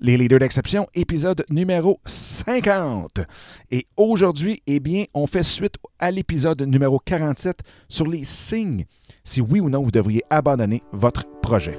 Les leaders d'exception, épisode numéro 50. Et aujourd'hui, eh bien, on fait suite à l'épisode numéro 47 sur les signes si oui ou non vous devriez abandonner votre projet.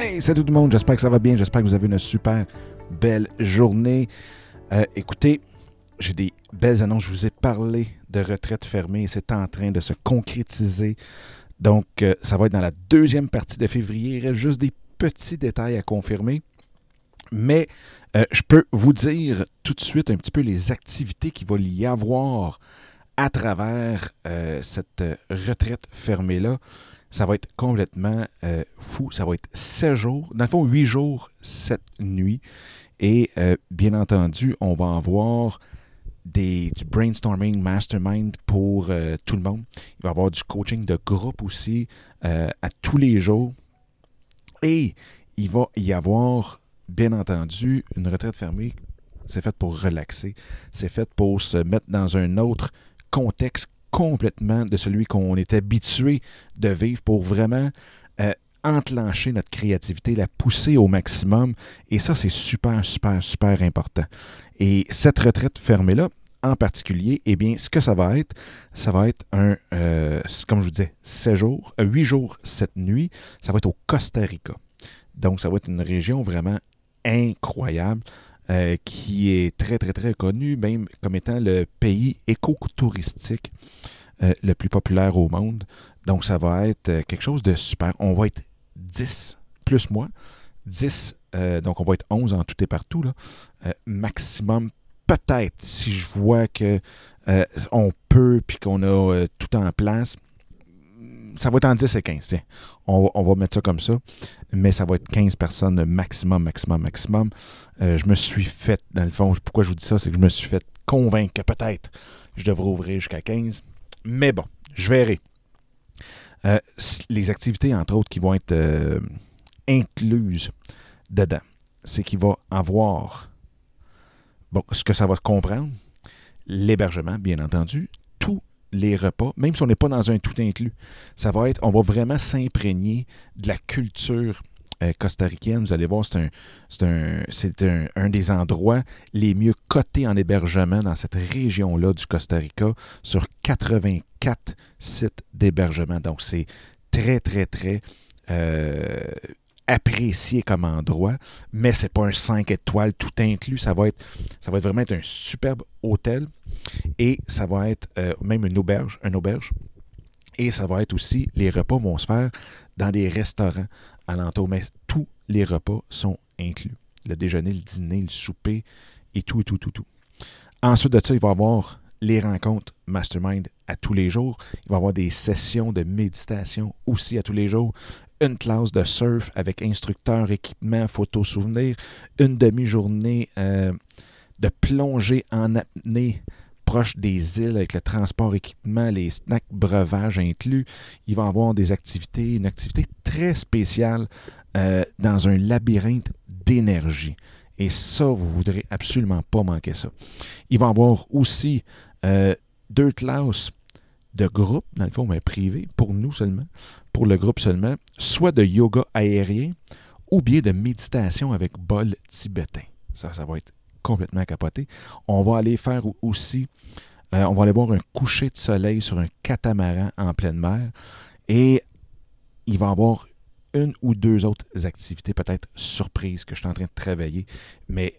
Hey, salut tout le monde, j'espère que ça va bien, j'espère que vous avez une super belle journée. Euh, écoutez, j'ai des belles annonces, je vous ai parlé de retraite fermée c'est en train de se concrétiser. Donc, euh, ça va être dans la deuxième partie de février. Il reste juste des petits détails à confirmer. Mais euh, je peux vous dire tout de suite un petit peu les activités qu'il va y avoir à travers cette retraite fermée-là. Ça va être complètement fou. Ça va être 7 jours, dans le fond 8 jours, 7 nuits. Et bien entendu, on va avoir des, du brainstorming mastermind pour euh, tout le monde. Il va y avoir du coaching de groupe aussi euh, à tous les jours. Et il va y avoir, bien entendu, une retraite fermée. C'est fait pour relaxer. C'est fait pour se mettre dans un autre contexte complètement de celui qu'on est habitué de vivre pour vraiment euh, enclencher notre créativité, la pousser au maximum. Et ça, c'est super, super, super important. Et cette retraite fermée-là, en particulier, eh bien, ce que ça va être, ça va être un, euh, comme je vous disais, 7 jours, 8 euh, jours, 7 nuits. Ça va être au Costa Rica. Donc, ça va être une région vraiment incroyable. Euh, qui est très, très, très connue, même comme étant le pays éco-touristique le plus populaire au monde. Donc, ça va être quelque chose de super. On va être 10, plus moi, 10, donc on va être 11 en tout et partout, là, maximum peut-être, si je vois que euh, on peut puis qu'on a euh, tout en place, ça va être en 10 et 15. On, va mettre ça comme ça. Mais ça va être 15 personnes maximum, maximum, maximum. Euh, je me suis fait, dans le fond, pourquoi je vous dis ça, c'est que je me suis fait convaincre que peut-être je devrais ouvrir jusqu'à 15. Mais bon, je verrai. les activités, entre autres, qui vont être incluses dedans, c'est qu'il va avoir Bon, ce que ça va comprendre, l'hébergement, bien entendu, tous les repas, même si on n'est pas dans un tout inclus, ça va être, on va vraiment s'imprégner de la culture euh, costaricaine. Vous allez voir, c'est un, des endroits les mieux cotés en hébergement dans cette région-là du Costa Rica sur 84 sites d'hébergement. Donc, c'est très, très, très euh, apprécié comme endroit, mais c'est pas un 5 étoiles tout inclus. Ça va être, vraiment un superbe hôtel et ça va être euh, même une auberge, un auberge. Et ça va être aussi, les repas vont se faire dans des restaurants alentours, mais tous les repas sont inclus. Le déjeuner, le dîner, le souper et tout, et tout, tout, tout. Ensuite de ça, il va y avoir les rencontres mastermind à tous les jours. Il va y avoir des sessions de méditation aussi à tous les jours une classe de surf avec instructeur, équipement, photo souvenir, une demi-journée euh, de plongée en apnée proche des îles avec le transport équipement, les snacks breuvages inclus. Il va avoir des activités, une activité très spéciale euh, dans un labyrinthe d'énergie. Et ça, vous ne voudrez absolument pas manquer ça. Il va avoir aussi euh, deux classes de groupe, dans le fond, mais privé, pour nous seulement, pour le groupe seulement, soit de yoga aérien ou bien de méditation avec bol tibétain. Ça, ça va être complètement capoté. On va aller faire aussi, euh, on va aller voir un coucher de soleil sur un catamaran en pleine mer et il va y avoir une ou deux autres activités, peut-être surprises, que je suis en train de travailler, mais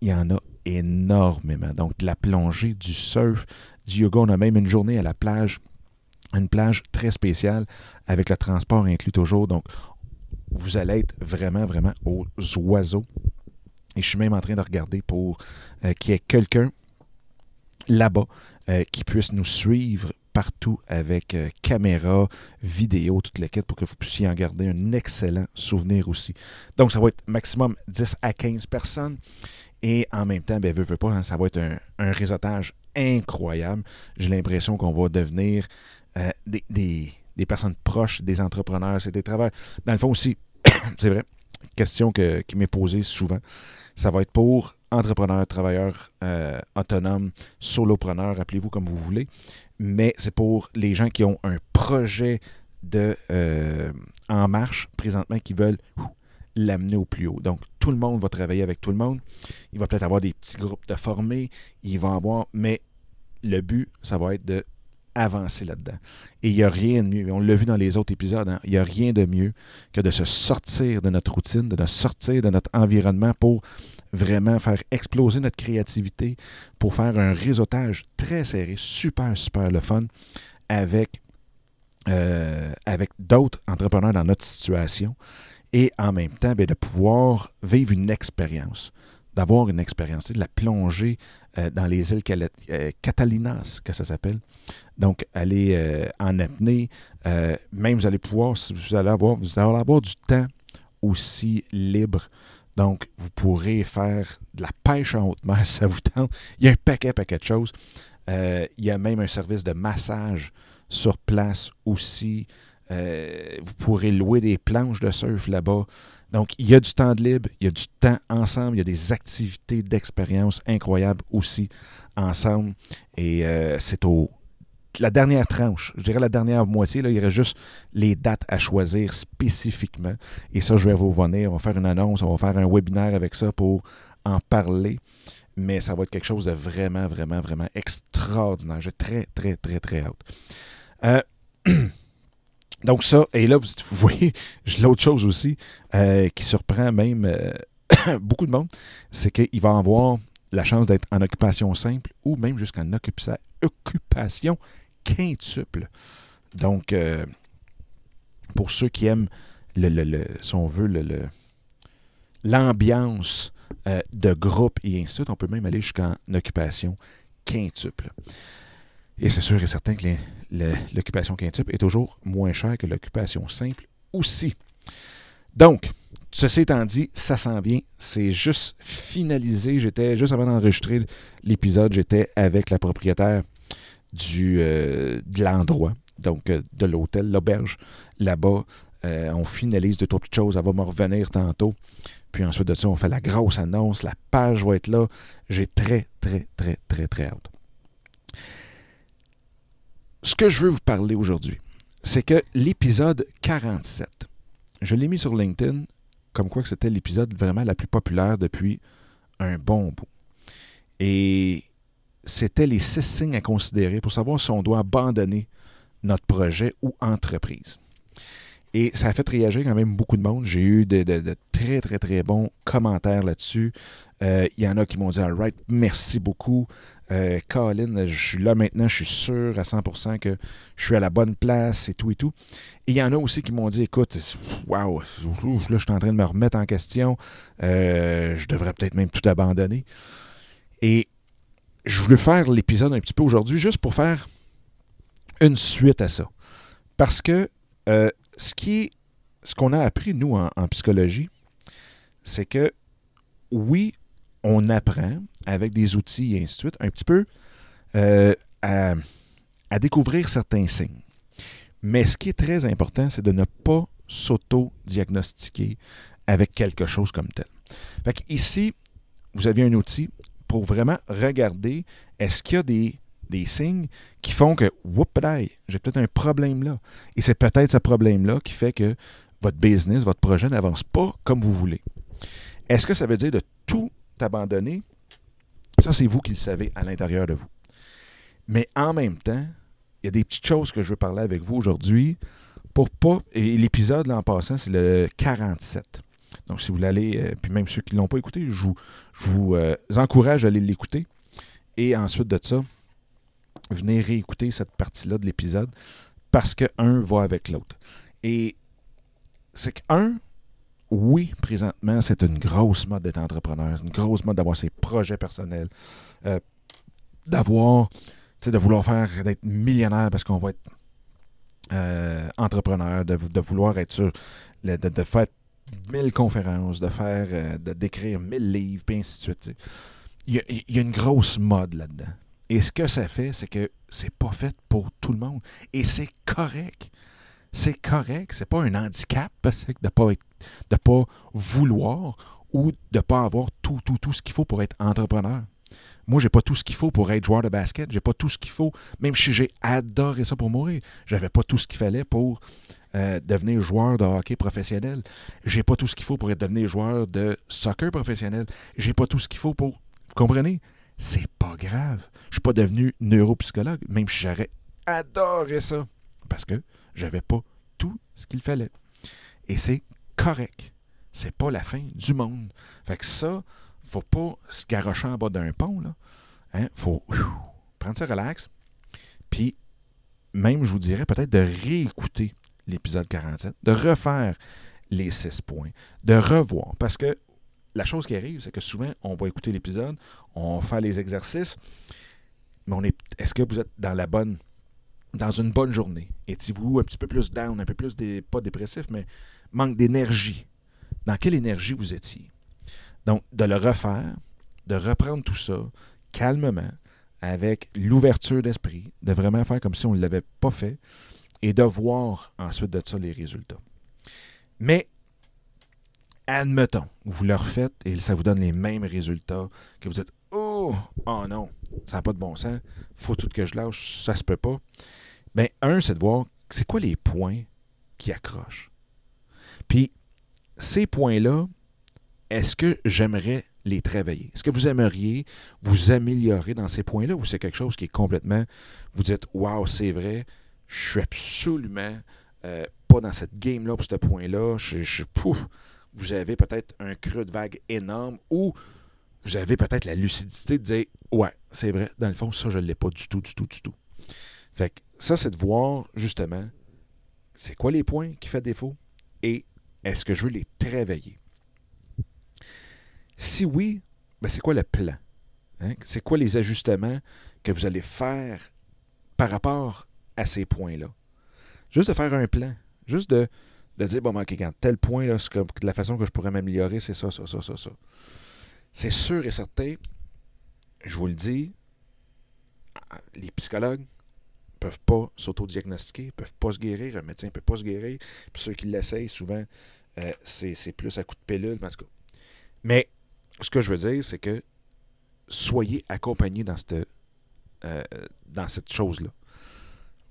il y en a énormément. Donc, de la plongée, du surf, du yoga. On a même une journée à la plage Une plage très spéciale avec le transport inclus toujours. Donc, vous allez être vraiment, vraiment aux oiseaux. Et je suis même en train de regarder pour euh, qu'il y ait quelqu'un là-bas euh, qui puisse nous suivre partout avec euh, caméra, vidéo, toute la quête pour que vous puissiez en garder un excellent souvenir aussi. Donc, ça va être maximum 10 à 15 personnes. Et en même temps, ben, veut, veut pas, hein, ça va être un, un réseautage incroyable. J'ai l'impression qu'on va devenir euh, des, des, des, personnes proches des entrepreneurs. C'est des travailleurs. Dans le fond aussi, c'est vrai, question que, qui m'est posée souvent. Ça va être pour entrepreneurs, travailleurs euh, autonomes, solopreneurs, appelez-vous comme vous voulez. Mais c'est pour les gens qui ont un projet de euh, en marche présentement qui veulent l'amener au plus haut. Donc, tout le monde va travailler avec tout le monde. Il va peut-être avoir des petits groupes de formés. Il va avoir, mais le but, ça va être de avancer là-dedans. Et il n'y a rien de mieux, on l'a vu dans les autres épisodes, hein, il n'y a rien de mieux que de se sortir de notre routine, de sortir de notre environnement pour vraiment faire exploser notre créativité, pour faire un réseautage très serré, super, super le fun, avec, euh, avec d'autres entrepreneurs dans notre situation, et en même temps, bien, de pouvoir vivre une expérience d'avoir une expérience, de la plonger euh, dans les îles euh, Catalinas, que ça s'appelle. Donc, aller euh, en apnée. Même, vous allez pouvoir, vous allez avoir, vous allez avoir du temps aussi libre. Donc, vous pourrez faire de la pêche en haute mer si ça vous tente. Il y a un paquet, paquet de choses. il y a même un service de massage sur place aussi. Vous pourrez louer des planches de surf là-bas. Donc, il y a du temps de libre, il y a du temps ensemble, il y a des activités d'expérience incroyables aussi ensemble. Et euh, c'est au la dernière tranche, je dirais la dernière moitié, là, il y aurait juste les dates à choisir spécifiquement. Et ça, je vais vous venir, on va faire une annonce, on va faire un webinaire avec ça pour en parler. Mais ça va être quelque chose de vraiment, vraiment, vraiment extraordinaire. J'ai très, très, très, très hâte. Euh, Donc ça, et là, vous, voyez, j'ai l'autre chose aussi euh, qui surprend même euh, beaucoup de monde, c'est qu'il va avoir la chance d'être en occupation simple ou même jusqu'en occupation quintuple. Donc, euh, pour ceux qui aiment, le, le, si on veut, l'ambiance de groupe et ainsi de suite, on peut même aller jusqu'en occupation quintuple. Et c'est sûr et certain que l'occupation quintuple est toujours moins chère que l'occupation simple aussi. Donc, ceci étant dit, ça s'en vient. C'est juste finalisé. J'étais, juste avant d'enregistrer l'épisode, j'étais avec la propriétaire du, euh, de l'endroit, donc euh, de l'hôtel, l'auberge, là-bas. Euh, on finalise deux, trois petites choses. Elle va me revenir tantôt. Puis ensuite de ça, on fait la grosse annonce. La page va être là. J'ai très, très, très, très, très hâte ce que je veux vous parler aujourd'hui, c'est que l'épisode 47, je l'ai mis sur LinkedIn comme quoi c'était l'épisode vraiment la plus populaire depuis un bon bout. Et c'était les six signes à considérer pour savoir si on doit abandonner notre projet ou entreprise. Et ça a fait réagir quand même beaucoup de monde. J'ai eu de, très, très, très bons commentaires là-dessus. Euh, il y en a qui m'ont dit Alright, merci beaucoup. Euh, Colin, je suis là maintenant, je suis sûr à 100% que je suis à la bonne place et tout et tout. Et il y en a aussi qui m'ont dit Écoute, waouh, là, je suis en train de me remettre en question. Euh, je devrais peut-être même tout abandonner. Et je voulais faire l'épisode un petit peu aujourd'hui juste pour faire une suite à ça. Parce que ce qui ce qu'on a appris, nous, en, psychologie, c'est que oui, on apprend avec des outils et ainsi de suite, un petit peu euh, à, découvrir certains signes. Mais ce qui est très important, c'est de ne pas s'auto-diagnostiquer avec quelque chose comme tel. Fait ici, vous avez un outil pour vraiment regarder est-ce qu'il y a des des signes qui font que, whoop, j'ai peut-être un problème là. Et c'est peut-être ce problème-là qui fait que votre business, votre projet n'avance pas comme vous voulez. Est-ce que ça veut dire de tout abandonner? Ça, c'est vous qui le savez à l'intérieur de vous. Mais en même temps, il y a des petites choses que je veux parler avec vous aujourd'hui pour pas. Et l'épisode, là, en passant, c'est le 47. Donc, si vous voulez euh, puis même ceux qui ne l'ont pas écouté, je vous, euh, encourage à aller l'écouter. Et ensuite de ça, venez réécouter cette partie-là de l'épisode parce que un va avec l'autre. Et c'est qu'un, oui, présentement, c'est une grosse mode d'être entrepreneur, une grosse mode d'avoir ses projets personnels, euh, d'avoir, de vouloir faire, d'être millionnaire parce qu'on va être euh, entrepreneur, de, vouloir être sûr, de, faire mille conférences, de faire, euh, de d'écrire mille livres, puis ainsi de suite. Il y, a, une grosse mode là-dedans. Et ce que ça fait, c'est que c'est pas fait pour tout le monde. Et c'est correct. C'est correct. C'est pas un handicap de ne pas, de pas vouloir ou de ne pas avoir tout, tout, tout ce qu'il faut pour être entrepreneur. Moi, j'ai pas tout ce qu'il faut pour être joueur de basket. J'ai pas tout ce qu'il faut, même si j'ai adoré ça pour mourir. J'avais pas tout ce qu'il fallait pour euh, devenir joueur de hockey professionnel. J'ai pas tout ce qu'il faut pour être devenir joueur de soccer professionnel. J'ai pas tout ce qu'il faut pour. Vous comprenez? C'est pas grave. Je suis pas devenu neuropsychologue, même si j'aurais adoré ça. Parce que j'avais pas tout ce qu'il fallait. Et c'est correct. C'est pas la fin du monde. Fait que ça, faut pas se garocher en bas d'un pont. Là. Hein? faut prendre ça relax. Puis, même, je vous dirais peut-être de réécouter l'épisode 47, de refaire les six points, de revoir. Parce que la chose qui arrive, c'est que souvent, on va écouter l'épisode, on fait les exercices, mais on est. Est-ce que vous êtes dans la bonne. dans une bonne journée? Étiez-vous un petit peu plus down, un peu plus pas dépressif, mais manque d'énergie? Dans quelle énergie vous étiez? Donc, de le refaire, de reprendre tout ça calmement, avec l'ouverture d'esprit, de vraiment faire comme si on ne l'avait pas fait et de voir ensuite de ça les résultats. Mais, admettons, vous le refaites et ça vous donne les mêmes résultats, que vous êtes Oh, oh non, ça n'a pas de bon sens, faut tout que je lâche, ça se peut pas. Bien, un, c'est de voir c'est quoi les points qui accrochent. Puis, ces points-là, est-ce que j'aimerais les travailler? Est-ce que vous aimeriez vous améliorer dans ces points-là ou c'est quelque chose qui est complètement, vous dites, waouh, c'est vrai, je suis absolument euh, pas dans cette game-là pour ce point-là, je, je, pouf, vous avez peut-être un creux de vague énorme ou vous avez peut-être la lucidité de dire, ouais, c'est vrai, dans le fond, ça, je ne l'ai pas du tout, du tout, du tout. Fait que ça, c'est de voir justement, c'est quoi les points qui font défaut et est-ce que je veux les travailler? Si oui, ben c'est quoi le plan? Hein? C'est quoi les ajustements que vous allez faire par rapport à ces points-là? Juste de faire un plan. Juste de, dire, bon, OK, quand tel point, là, la façon que je pourrais m'améliorer, c'est ça, ça, ça, ça, ça. C'est sûr et certain, je vous le dis, les psychologues ne peuvent pas s'autodiagnostiquer, ne peuvent pas se guérir, un médecin ne peut pas se guérir. Puis ceux qui l'essayent, souvent, euh, c'est plus à coup de pilule. En tout cas. Mais ce que je veux dire, c'est que soyez accompagnés dans cette, euh, dans cette chose-là.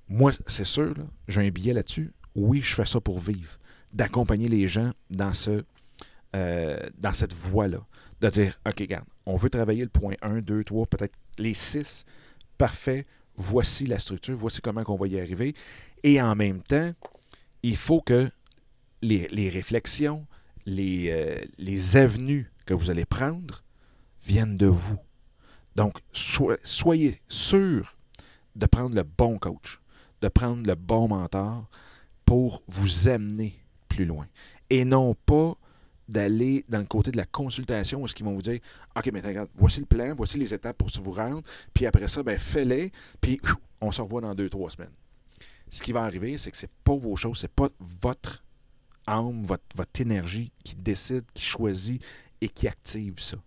Moi, c'est sûr, j'ai un billet là-dessus. Oui, je fais ça pour vivre. D'accompagner les gens euh, dans cette voie-là. De dire, OK, regarde, on veut travailler le point 1, 2, 3, peut-être les 6. Parfait. Voici la structure. Voici comment on va y arriver. Et en même temps, il faut que les, réflexions, les, euh, les avenues que vous allez prendre viennent de vous. Donc, soyez sûr de prendre le bon coach, de prendre le bon mentor pour vous amener plus loin. Et non pas d'aller dans le côté de la consultation où ce qu'ils vont vous dire OK, mais regarde, voici le plan, voici les étapes pour vous rendre, puis après ça, ben fais-les, puis on se revoit dans deux, trois semaines. Ce qui va arriver, c'est que ce n'est pas vos choses, ce n'est pas votre âme, votre, votre énergie qui décide, qui choisit et qui active ça.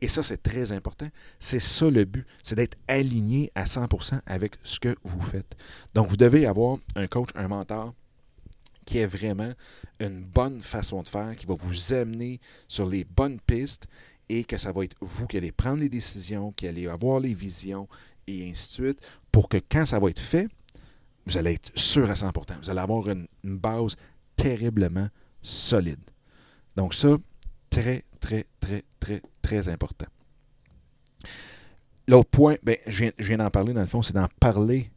Et ça, c'est très important. C'est ça le but, c'est d'être aligné à 100% avec ce que vous faites. Donc, vous devez avoir un coach, un mentor qui est vraiment une bonne façon de faire, qui va vous amener sur les bonnes pistes et que ça va être vous qui allez prendre les décisions, qui allez avoir les visions et ainsi de suite, pour que quand ça va être fait, vous allez être sûr à 100%. Vous allez avoir une, base terriblement solide. Donc ça, très, très, très, très, très important. L'autre point, ben, je viens, d'en parler dans le fond, c'est d'en parler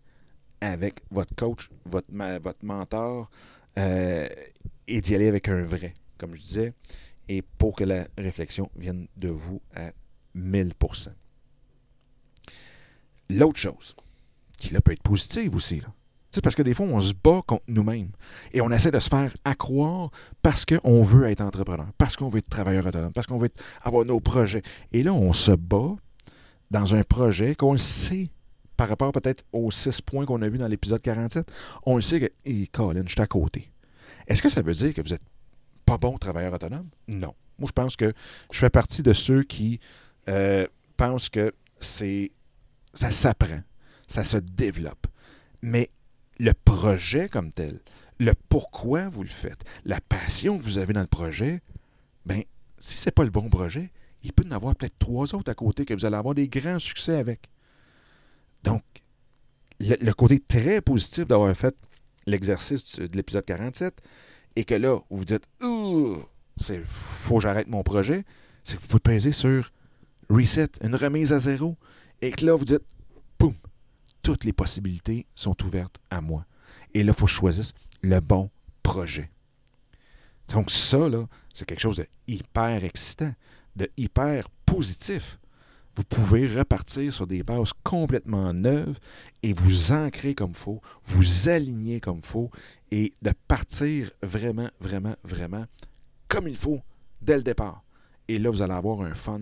avec votre coach, votre, votre mentor, euh, et d'y aller avec un vrai, comme je disais, et pour que la réflexion vienne de vous à 1000%. L'autre chose, qui là peut être positive aussi, là, sais, parce que des fois, on se bat contre nous-mêmes et on essaie de se faire accroire parce qu'on veut être entrepreneur, parce qu'on veut être travailleur autonome, parce qu'on veut avoir nos projets. Et là, on se bat dans un projet qu'on sait par rapport peut-être aux six points qu'on a vus dans l'épisode 47. On le sait que, hey, Colin, je suis à côté. Est-ce que ça veut dire que vous n'êtes pas bon travailleur autonome? Non. Moi, je pense que je fais partie de ceux qui euh, pensent que c'est ça s'apprend, ça se développe. Mais le projet comme tel, le pourquoi vous le faites, la passion que vous avez dans le projet, ben si ce n'est pas le bon projet, il peut y en avoir peut-être trois autres à côté que vous allez avoir des grands succès avec. Donc, le, côté très positif d'avoir fait l'exercice de l'épisode 47 et que là, vous vous dites, c'est faut que j'arrête mon projet, c'est que vous pouvez peser sur reset, une remise à zéro, et que là, vous dites, poum, toutes les possibilités sont ouvertes à moi. Et là, il faut que je choisisse le bon projet. Donc ça, là, c'est quelque chose de hyper excitant, de hyper positif. Vous pouvez repartir sur des bases complètement neuves et vous ancrer comme faut, vous aligner comme faut et de partir vraiment, vraiment, vraiment comme il faut dès le départ. Et là, vous allez avoir un fun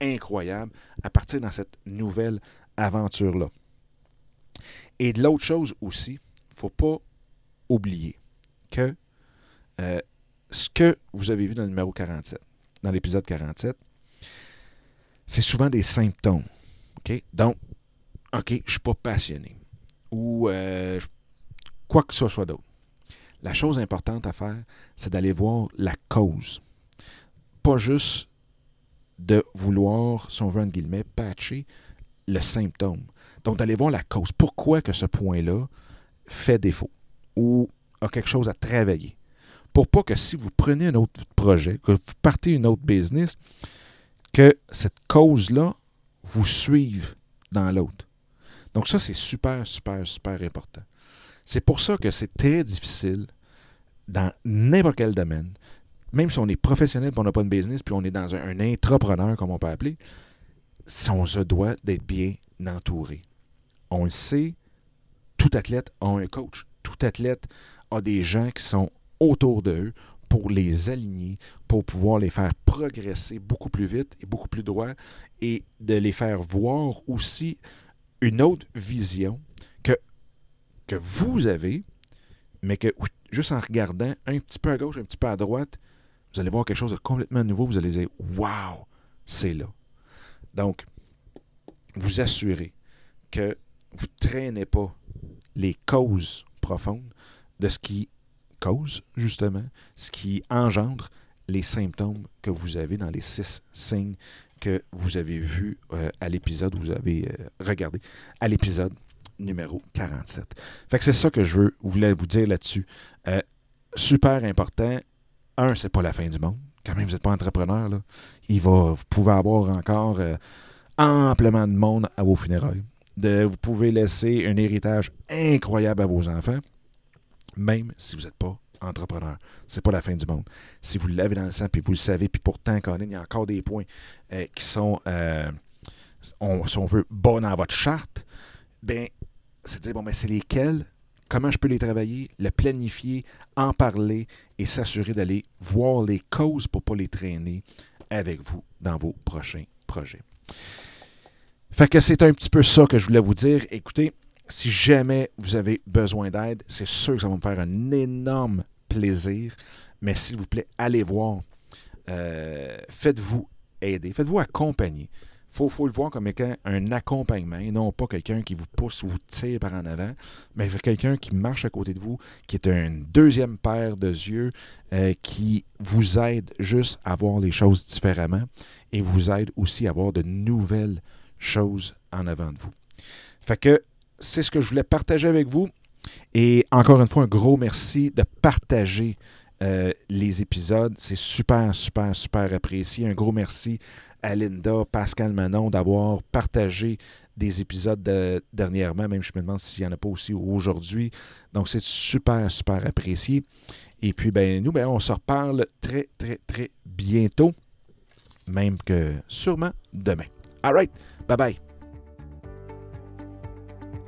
incroyable à partir de cette nouvelle aventure-là. Et de l'autre chose aussi, il ne faut pas oublier que euh, ce que vous avez vu dans le numéro 47, dans l'épisode 47, c'est souvent des symptômes. Donc, OK, je ne suis pas passionné. Ou euh, quoi que ce soit d'autre. La chose importante à faire, c'est d'aller voir la cause. Pas juste de vouloir, si on veut, guillemets, patcher le symptôme. Donc, d'aller voir la cause. Pourquoi que ce point-là fait défaut ou a quelque chose à travailler? Pour pas que si vous prenez un autre projet, que vous partez une autre business, que cette cause-là vous suive dans l'autre. Donc ça, c'est super, super, super important. C'est pour ça que c'est très difficile dans n'importe quel domaine, même si on est professionnel et on n'a pas de business, puis on est dans un, un entrepreneur, comme on peut appeler, on se doit d'être bien entouré. On le sait, tout athlète a un coach. Tout athlète a des gens qui sont autour d'eux pour les aligner, pour pouvoir les faire progresser beaucoup plus vite et beaucoup plus droit et de les faire voir aussi une autre vision que, que vous avez, mais que juste en regardant un petit peu à gauche, un petit peu à droite, vous allez voir quelque chose de complètement nouveau. Vous allez dire Waouh, c'est là. Donc, vous assurez que vous ne traînez pas les causes profondes de ce qui cause, justement, ce qui engendre les symptômes que vous avez dans les six signes que vous avez vus euh, à l'épisode, vous avez euh, regardé, à l'épisode numéro 47. Fait que c'est ça que je veux, voulais vous dire là-dessus. Euh, super important. Un, c'est pas la fin du monde. Quand même, vous n'êtes pas entrepreneur, là. Il va, vous pouvez avoir encore amplement de monde à vos funérailles. De, vous pouvez laisser un héritage incroyable à vos enfants même si vous n'êtes pas entrepreneur. Ce n'est pas la fin du monde. Si vous l'avez dans le sang, puis vous le savez, puis pourtant, Colin, il y a encore des points euh, qui sont, euh, si on veut, bas dans votre charte, bien, c'est dire, bon, mais c'est lesquels, comment je peux les travailler, le planifier, en parler et s'assurer d'aller voir les causes pour ne pas les traîner avec vous dans vos prochains projets. Fait que c'est un petit peu ça que je voulais vous dire. Écoutez, si jamais vous avez besoin d'aide, c'est sûr que ça va me faire un énorme plaisir. Mais s'il vous plaît, allez voir. Euh, faites-vous aider. Faites-vous accompagner. Il faut, le voir comme un accompagnement et non pas quelqu'un qui vous pousse ou vous tire par en avant, mais quelqu'un qui marche à côté de vous, qui est une deuxième paire de yeux, euh, qui vous aide juste à voir les choses différemment et vous aide aussi à voir de nouvelles choses en avant de vous. Fait que c'est ce que je voulais partager avec vous. Et encore une fois, un gros merci de partager euh, les épisodes. C'est super, super, super apprécié. Un gros merci à Linda, Pascal Manon d'avoir partagé des épisodes dernièrement. Même je me demande s'il n'y en a pas aussi aujourd'hui. Donc, c'est super, super apprécié. Et puis, ben, nous, ben, on se reparle très, très, très bientôt. Même que sûrement demain. All right. Bye bye.